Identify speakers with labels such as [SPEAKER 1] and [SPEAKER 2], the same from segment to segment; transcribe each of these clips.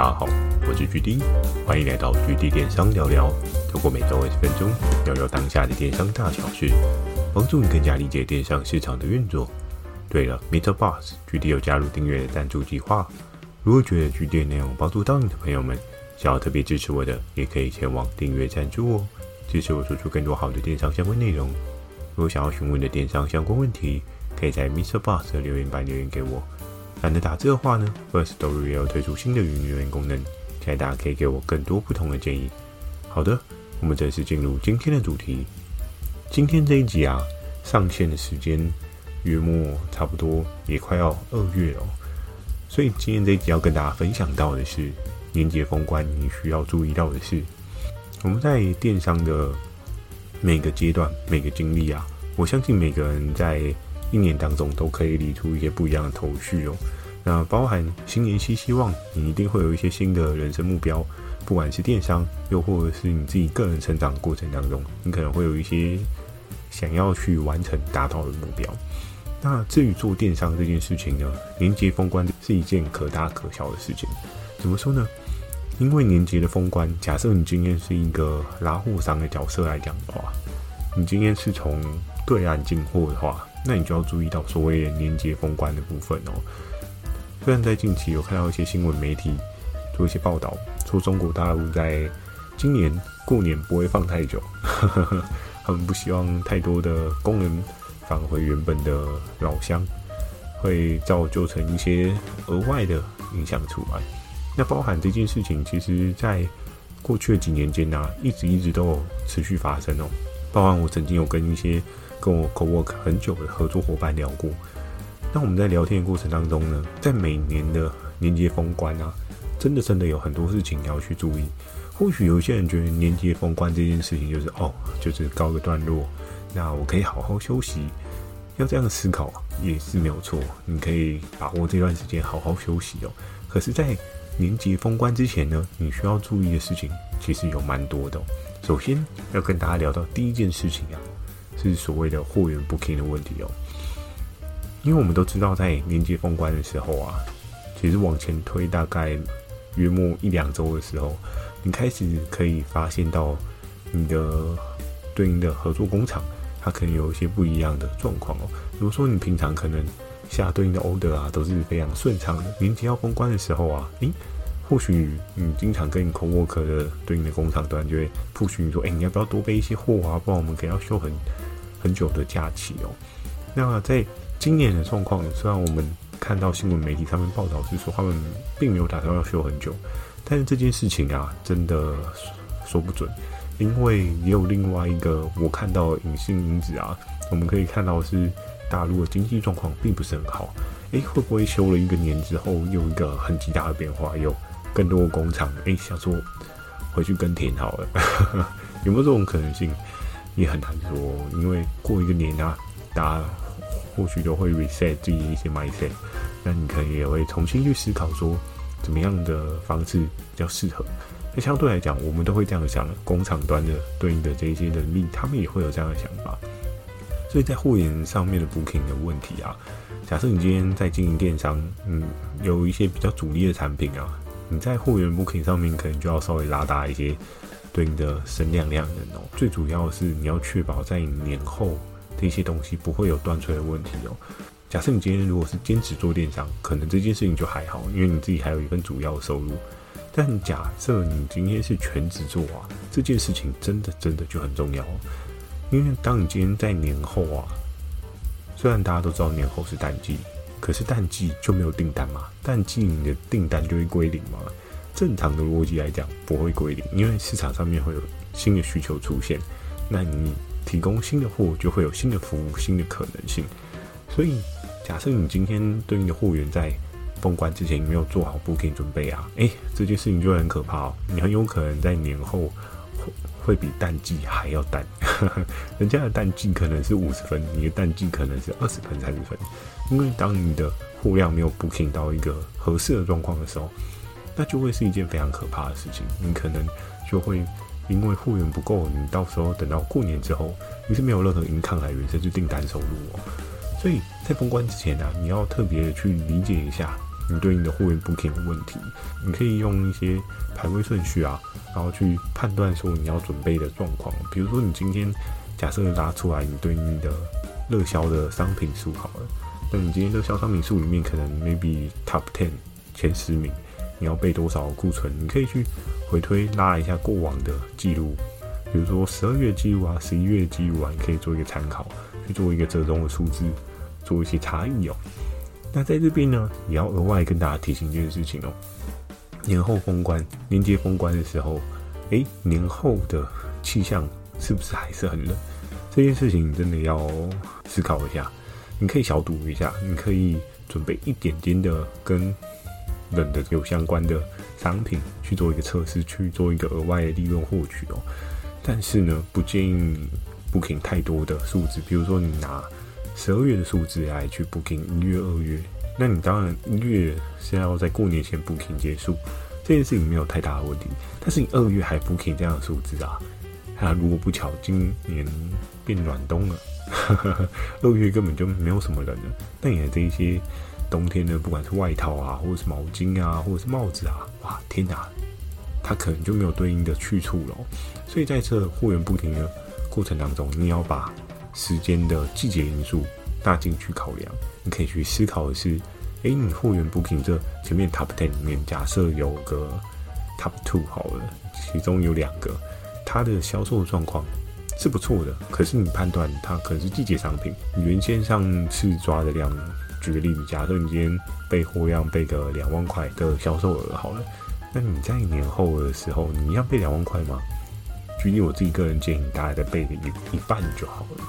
[SPEAKER 1] 大家好，我是 GD，欢迎来到 GD 电商聊聊。透过每周二十分钟，聊聊当下的电商大小事，帮助你更加理解电商市场的运作。对了，Mr. Boss，GD 有加入订阅的赞助计划。如果觉得 GD 内容帮助到你的朋友们，想要特别支持我的，也可以前往订阅赞助哦，支持我做出更多好的电商相关内容。如果想要询问的电商相关问题，可以在 Mr. Boss 的留言板留言给我。懒得打字的话呢，Firstory 也有推出新的语音留言功能，期待大家可以给我更多不同的建议。好的，我们正式进入今天的主题。今天这一集啊，上线的时间约莫差不多也快要二月了，所以今天这一集要跟大家分享到的是年节封关你需要注意到的事。我们在电商的每个阶段、每个经历啊，我相信每个人在。一年当中都可以理出一些不一样的头绪哦。那包含新年新希望，你一定会有一些新的人生目标，不管是电商，又或者是你自己个人成长过程当中，你可能会有一些想要去完成达到的目标。那至于做电商这件事情呢，年节封关是一件可大可小的事情。怎么说呢？因为年节的封关，假设你今天是一个拉货商的角色来讲的话，你今天是从对岸进货的话。那你就要注意到所谓的年节封关的部分哦。虽然在近期有看到一些新闻媒体做一些报道，说中国大陆在今年过年不会放太久，他们不希望太多的工人返回原本的老乡，会造就成一些额外的影响出来。那包含这件事情，其实在过去的几年间呢、一直一直都有持续发生哦。包含我曾经有跟一些跟我 co-work 很久的合作伙伴聊过，那我们在聊天的过程当中呢，在每年的年节封关啊，真的真的有很多事情要去注意。或许有些人觉得年节封关这件事情就是哦，就是告个段落，那我可以好好休息。要这样思考也是没有错，你可以把握这段时间好好休息哦。可是，在年节封关之前呢，你需要注意的事情其实有蛮多的。首先要跟大家聊到第一件事情啊。是所谓的货源 booking 的问题哦，因为我们都知道，在年节封关的时候啊，其实往前推大概约莫一两周的时候，你开始可以发现到你的对应的合作工厂，它可能有一些不一样的状况哦。比如说，你平常可能下对应的 order 啊，都是非常顺畅的，年节要封关的时候啊，诶。或许你经常跟你 coworker 的对应的工厂端就会 push 你说，哎、你要不要多备一些货啊？不然我们可能要修很很久的假期哦。那在今年的状况，虽然我们看到新闻媒体上面报道是说他们并没有打算要休很久，但是这件事情啊，真的说不准，因为也有另外一个我看到的隐性因子啊，我们可以看到是大陆的经济状况并不是很好。哎、欸，会不会休了一个年之后，又一个很极大的变化有？更多工厂，哎、欸，想说回去耕田好了，有没有这种可能性？也很难说，因为过一个年啊，大家或许都会 reset 自己一些 mindset，那你可能也会重新去思考说，怎么样的方式比较适合。那相对来讲，我们都会这样想，工厂端的对应的这些能力，他们也会有这样的想法。所以在货源上面的 booking 的问题啊，假设你今天在经营电商，嗯，有一些比较主力的产品啊。你在货源 booking 上面可能就要稍微拉大一些对应的声量量能哦。最主要的是你要确保在年后这些东西不会有断炊的问题哦。假设你今天如果是兼职做电商，可能这件事情就还好，因为你自己还有一份主要的收入。但假设你今天是全职做啊，这件事情真的真的就很重要哦。因为当你今天在年后啊，虽然大家都知道年后是淡季。可是淡季就没有订单嘛？淡季你的订单就会归零嘛？正常的逻辑来讲不会归零，因为市场上面会有新的需求出现，那你提供新的货就会有新的服务、新的可能性。所以假设你今天对应的货源在封关之前没有做好 booking 准备啊，诶、这件事情就很可怕哦。你很有可能在年后会会比淡季还要淡，人家的淡季可能是五十分，你的淡季可能是二十分、三十分。因为当你的货量没有 booking 到一个合适的状况的时候，那就会是一件非常可怕的事情。你可能就会因为货源不够，你到时候等到过年之后，你是没有任何 income 来源，甚至订单收入哦。所以在封关之前呢、啊，你要特别的去理解一下你对应的货源 booking 的问题，你可以用一些排位顺序啊，然后去判断说你要准备的状况。比如说你今天假设拉出来你对应的热销的商品数好了，那你今天热销商品数里面可能 maybe top ten 前十名，你要备多少库存？你可以去回推拉一下过往的记录，比如说十二月记录啊，十一月记录啊，你可以做一个参考，去做一个折中的数字，做一些差异哦。那在这边呢，也要额外跟大家提醒一件事情哦。年后封关，年节封关的时候，诶，年后的气象是不是还是很冷？这件事情真的要思考一下。你可以小赌一下，你可以准备一点点的跟冷的有相关的商品去做一个测试，去做一个额外的利润获取哦。但是呢，不建议你 booking 太多的数字，比如说你拿。十二月的数字来去 booking 一月、二月，那你当然一月是要在过年前 booking 结束，这件事情没有太大的问题。但是你二月还 booking 这样的数字啊，那，如果不巧今年变暖冬了，二月根本就没有什么人了，那你的这一些冬天呢，不管是外套啊，或者是毛巾啊，或者是帽子啊，哇，天哪，它可能就没有对应的去处了。所以在这货源不停的过程当中，你要把。时间的季节因素纳进去考量，你可以去思考的是：诶，你货源不停这前面 top ten 里面，假设有个 top two 好了，其中有两个，它的销售状况是不错的，可是你判断它可能是季节商品，原先上次抓的量，举个例子，假设你今天备货量备个两万块的销售额好了，那你在年后的时候，你要备两万块吗？举例我自己个人建议，大概再备个一一半就好了。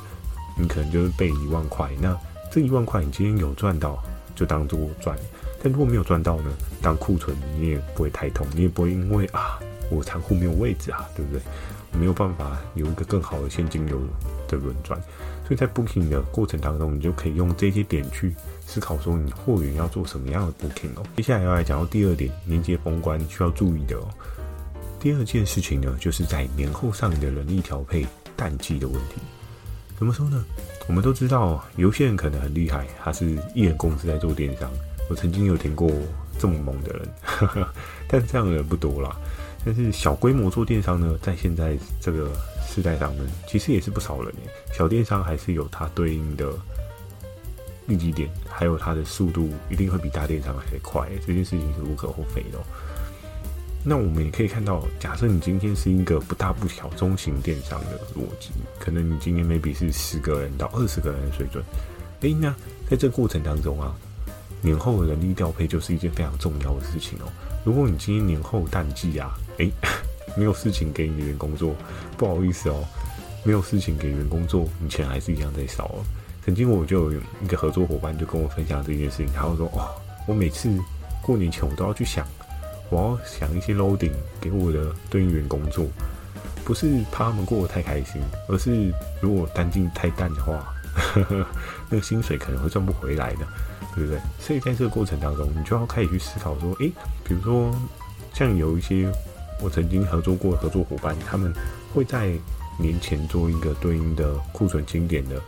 [SPEAKER 1] 你可能就是备一万块，那这一万块你今天有赚到，就当做赚；但如果没有赚到呢，当库存你也不会太痛，你也不会因为啊，我仓库没有位置啊，对不对？没有办法有一个更好的现金流的轮转。所以在 booking 的过程当中，你就可以用这些点去思考说，你货源要做什么样的 booking 哦。接下来要来讲到第二点，年节封关需要注意的哦。第二件事情呢，就是在年后上的人力调配淡季的问题。怎么说呢？我们都知道，有些人可能很厉害，他是一人公司在做电商。我曾经有听过这么猛的人，但这样的人不多啦。但是小规模做电商呢，在现在这个时代上呢，其实也是不少人耶。小电商还是有它对应的利基点，还有它的速度一定会比大电商还快，这件事情是无可厚非的。那我们也可以看到，假设你今天是一个不大不小中型电商的逻辑，可能你今天 maybe 是十个人到二十个人的水准。诶，那在这过程当中啊，年后的人力调配就是一件非常重要的事情哦。如果你今天年后淡季啊，诶，没有事情给你的员工做，不好意思哦，没有事情给员工做，你钱还是一样在烧哦。曾经我就有一个合作伙伴就跟我分享这件事情，他会说：哦，我每次过年前我都要去想。我要想一些 loading 给我的对应员工做，不是怕他们过得太开心，而是如果单进太淡的话，那个薪水可能会赚不回来的，对不对？所以在这个过程当中，你就要开始去思考说，诶，比如说像有一些我曾经合作过合作伙伴，他们会在年前做一个对应的库存清点的，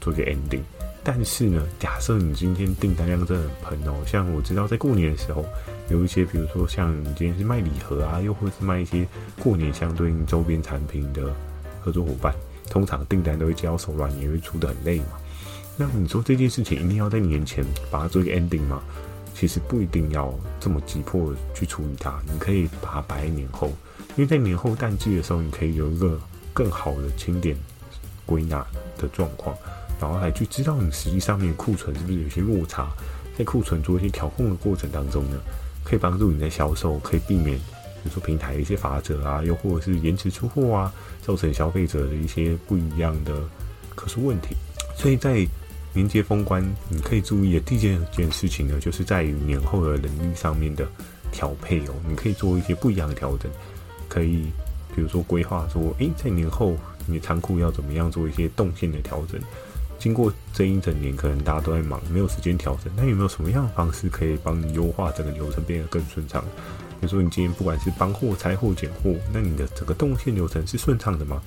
[SPEAKER 1] 做一个 ending。但是呢，假设你今天订单量真的很喷哦，像我知道在过年的时候，有一些比如说像你今天是卖礼盒啊，又或是卖一些过年相对应周边产品的合作伙伴，通常订单都会接手软，也会出得很累嘛。那你说这件事情一定要在年前把它做一个 ending 吗？其实不一定要这么急迫去处理它，你可以把它摆在年后，因为在年后淡季的时候，你可以有一个更好的清点归纳的状况。然后来去知道你实际上面库存是不是有些落差，在库存做一些调控的过程当中呢，可以帮助你在销售，可以避免比如说平台的一些罚则啊，又或者是延迟出货啊，造成消费者的一些不一样的可是问题。所以在年节封关，你可以注意的第一件事情呢，就是在于年后的能力上面的调配哦，你可以做一些不一样的调整，可以比如说规划说，诶，在年后你的仓库要怎么样做一些动线的调整。经过这一整年，可能大家都在忙，没有时间调整。那有没有什么样的方式可以帮你优化整个流程，变得更顺畅？比如说，你今天不管是搬货、拆货、拣货，那你的整个动线流程是顺畅的吗？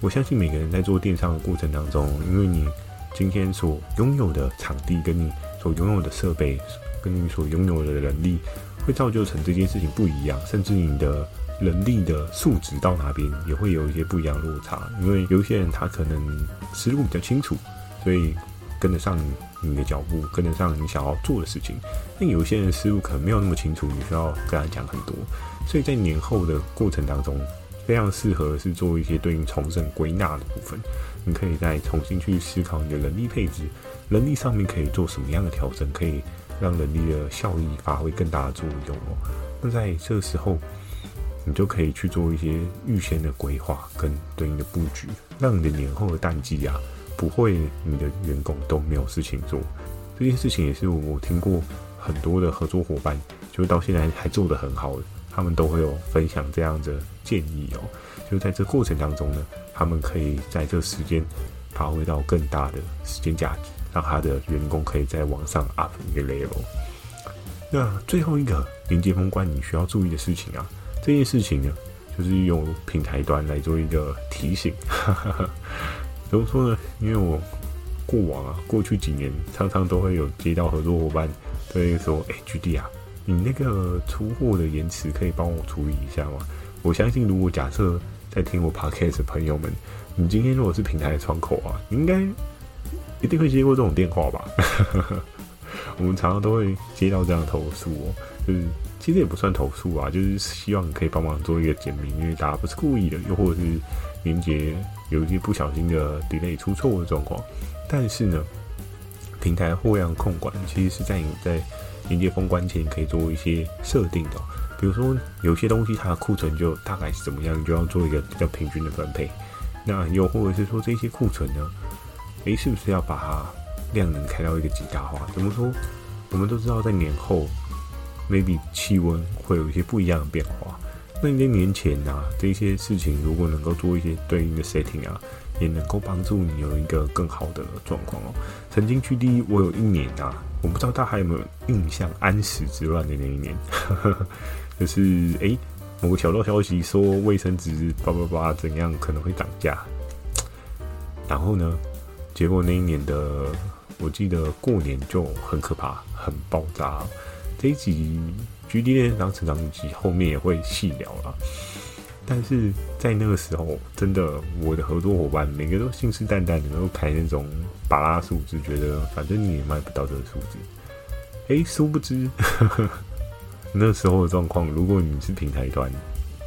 [SPEAKER 1] 我相信每个人在做电商的过程当中，因为你今天所拥有的场地，跟你所拥有的设备，跟你所拥有的能力，会造就成这件事情不一样，甚至你的能力的数值到哪边也会有一些不一样的落差。因为有些人他可能思路比较清楚，所以跟得上你的脚步，跟得上你想要做的事情。但有些人思路可能没有那么清楚，你需要跟他讲很多。所以在年后的过程当中，非常适合是做一些对应重整归纳的部分。你可以再重新去思考你的能力配置，能力上面可以做什么样的调整，可以让能力的效益发挥更大的作用哦。那在这个时候，你就可以去做一些预先的规划跟对应的布局，让你的年后的淡季啊，不会你的员工都没有事情做。这件事情也是我听过很多的合作伙伴，就到现在还做得很好的，他们都会有分享这样的建议哦。就在这过程当中呢。他们可以在这时间发挥到更大的时间价值，让他的员工可以再往上 up 一个 level。那最后一个临接封关你需要注意的事情啊，这件事情呢，就是用平台端来做一个提醒。怎么说呢？因为我过往啊，过去几年常常都会有接到合作伙伴对说：“哎，GD 啊，你那个出货的延迟可以帮我处理一下吗？”我相信，如果假设在听我 podcast 的朋友们，你今天如果是平台的窗口啊，应该一定会接过这种电话吧？我们常常都会接到这样的投诉哦，就是其实也不算投诉啊，就是希望可以帮忙做一个简明，因为大家不是故意的，又或者是连接有一些不小心的 delay 出错的状况。但是呢，平台货量控管其实是在你在迎接封关前可以做一些设定的。比如说，有些东西它的库存就大概是怎么样，就要做一个比较平均的分配。那又或者是说，这些库存呢，诶，是不是要把它量能开到一个极大化？怎么说？我们都知道，在年后，maybe 气温会有一些不一样的变化。那你在年前啊，这些事情如果能够做一些对应的 setting 啊，也能够帮助你有一个更好的状况哦。曾经去第一，我有一年啊，我不知道大家还有没有印象，安史之乱的那一年。就是诶、某个小道消息说卫生纸叭叭叭怎样可能会涨价，然后呢，结果那一年的我记得过年就很可怕，很爆炸。这一集 GD 电商成长记后面也会细聊了，但是在那个时候，真的我的合作伙伴每个都信誓旦旦的都排那种巴拉数字，觉得反正你也卖不到这个数字。诶、殊不知。呵 呵那时候的状况，如果你是平台端，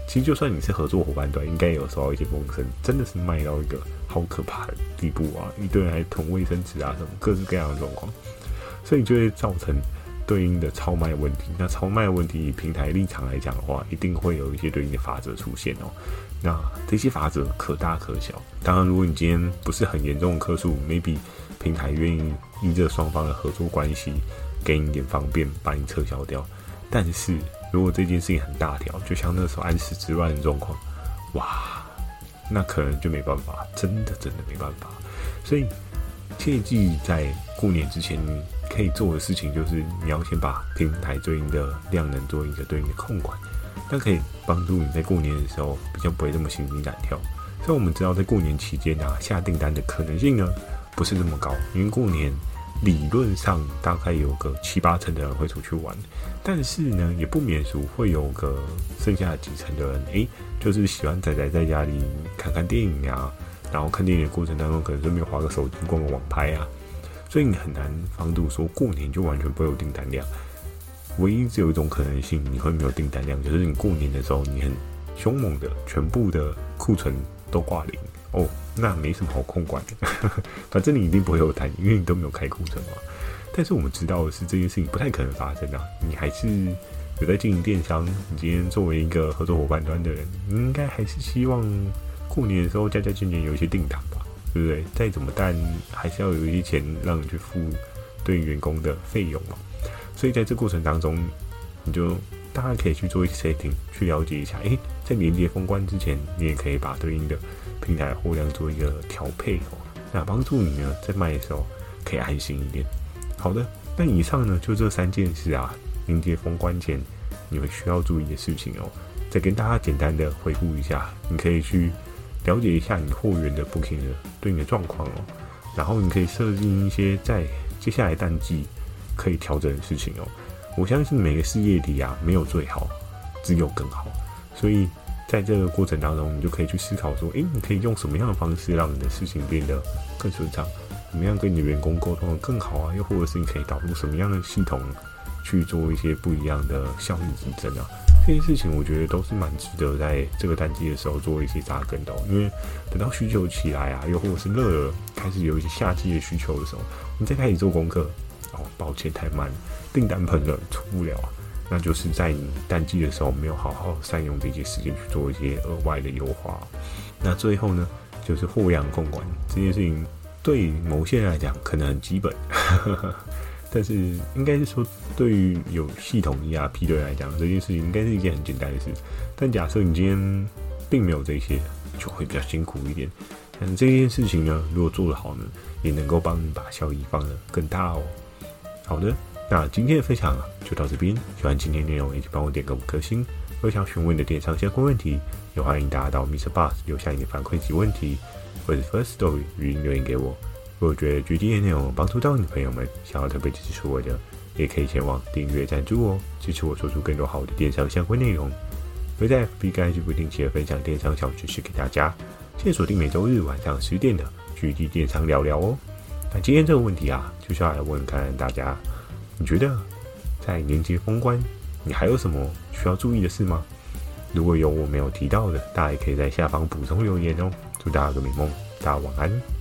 [SPEAKER 1] 其实就算你是合作伙伴端，应该有收到一些风声，真的是卖到一个好可怕的地步啊！一堆人还囤卫生纸啊，什么各式各样的状况，所以就会造成对应的超卖问题。那超卖问题，以平台立场来讲的话，一定会有一些对应的法则出现哦。那这些法则可大可小。当然，如果你今天不是很严重的客诉，maybe 平台愿意依着双方的合作关系，给你一点方便，把你撤销掉。但是如果这件事情很大条，就像那时候安史之乱的状况，哇，那可能就没办法，真的真的没办法。所以切记在过年之前，可以做的事情就是你要先把平台对应的量能做一个对应的控管，那可以帮助你在过年的时候比较不会这么心惊胆跳。所以我们知道在过年期间啊，下订单的可能性呢不是这么高，因为过年。理论上大概有个七八成的人会出去玩，但是呢，也不免俗会有个剩下几成的人，诶、就是喜欢宅宅在家里看看电影啊，然后看电影的过程当中，可能顺便划个手机、逛个网拍啊，所以你很难防堵说过年就完全不会有订单量。唯一只有一种可能性，你会没有订单量，就是你过年的时候你很凶猛的全部的库存都挂零。哦，那没什么好控管的，反正你一定不会有单，因为你都没有开库存嘛。但是我们知道的是，这件事情不太可能发生啊。你还是有在经营电商，你今天作为一个合作伙伴端的人，你应该还是希望过年的时候加加减减有一些订单，对不对？再怎么淡，还是要有一些钱让你去付对员工的费用嘛。所以在这过程当中，你就大家可以去做一些 setting，去了解一下。诶，在连接封关之前，你也可以把对应的。平台货量做一个调配哦，那帮助你呢在卖的时候可以安心一点。好的，那以上呢就这三件事啊，连接封关前你们需要注意的事情哦。再跟大家简单的回顾一下，你可以去了解一下你货源的 booking 的对你的状况哦，然后你可以设定一些在接下来淡季可以调整的事情哦。我相信每个事业里啊，没有最好，只有更好。所以在这个过程当中，你就可以去思考说，诶，你可以用什么样的方式让你的事情变得更顺畅？怎么样跟你的员工沟通得更好啊？又或者是你可以导入什么样的系统去做一些不一样的效率提升啊？这些事情我觉得都是蛮值得在这个淡季的时候做一些扎根的，因为等到需求起来啊，又或者是热了，开始有一些夏季的需求的时候，你再开始做功课，哦，抱歉太慢，订单喷了出不了，那就是在你淡季的时候没有好好善用这些时间去做一些额外的优化。那最后呢，就是货量控管这件事情，对某些人来讲可能很基本。但是应该是说，对于有系统 ERP 的人来讲，这件事情应该是一件很简单的事。但假设你今天并没有这些，就会比较辛苦一点。但这件事情呢，如果做得好呢，也能够帮你把效益放得更大哦。好的，那今天的分享就到这边。喜欢今天内容，也请帮我点个五颗星。如果想询问你的电商相关问题，也欢迎大家到 Mr. Boss 留下你的反馈及问题，或者 First Story 语音留言给我。如果觉得 GD 的内容帮助到你的朋友们，想要特别支持我的，也可以前往订阅赞助哦，支持我做出更多好的电商相关内容。会在 FB 不定期的分享电商小知识给大家，记得锁定每周日晚上十点的《GD 电商聊聊》哦。那今天这个问题啊，就是要来问看看大家，你觉得在年节封关，你还有什么需要注意的事吗？如果有我没有提到的，大家也可以在下方补充留言哦。祝大家个美梦，大家晚安。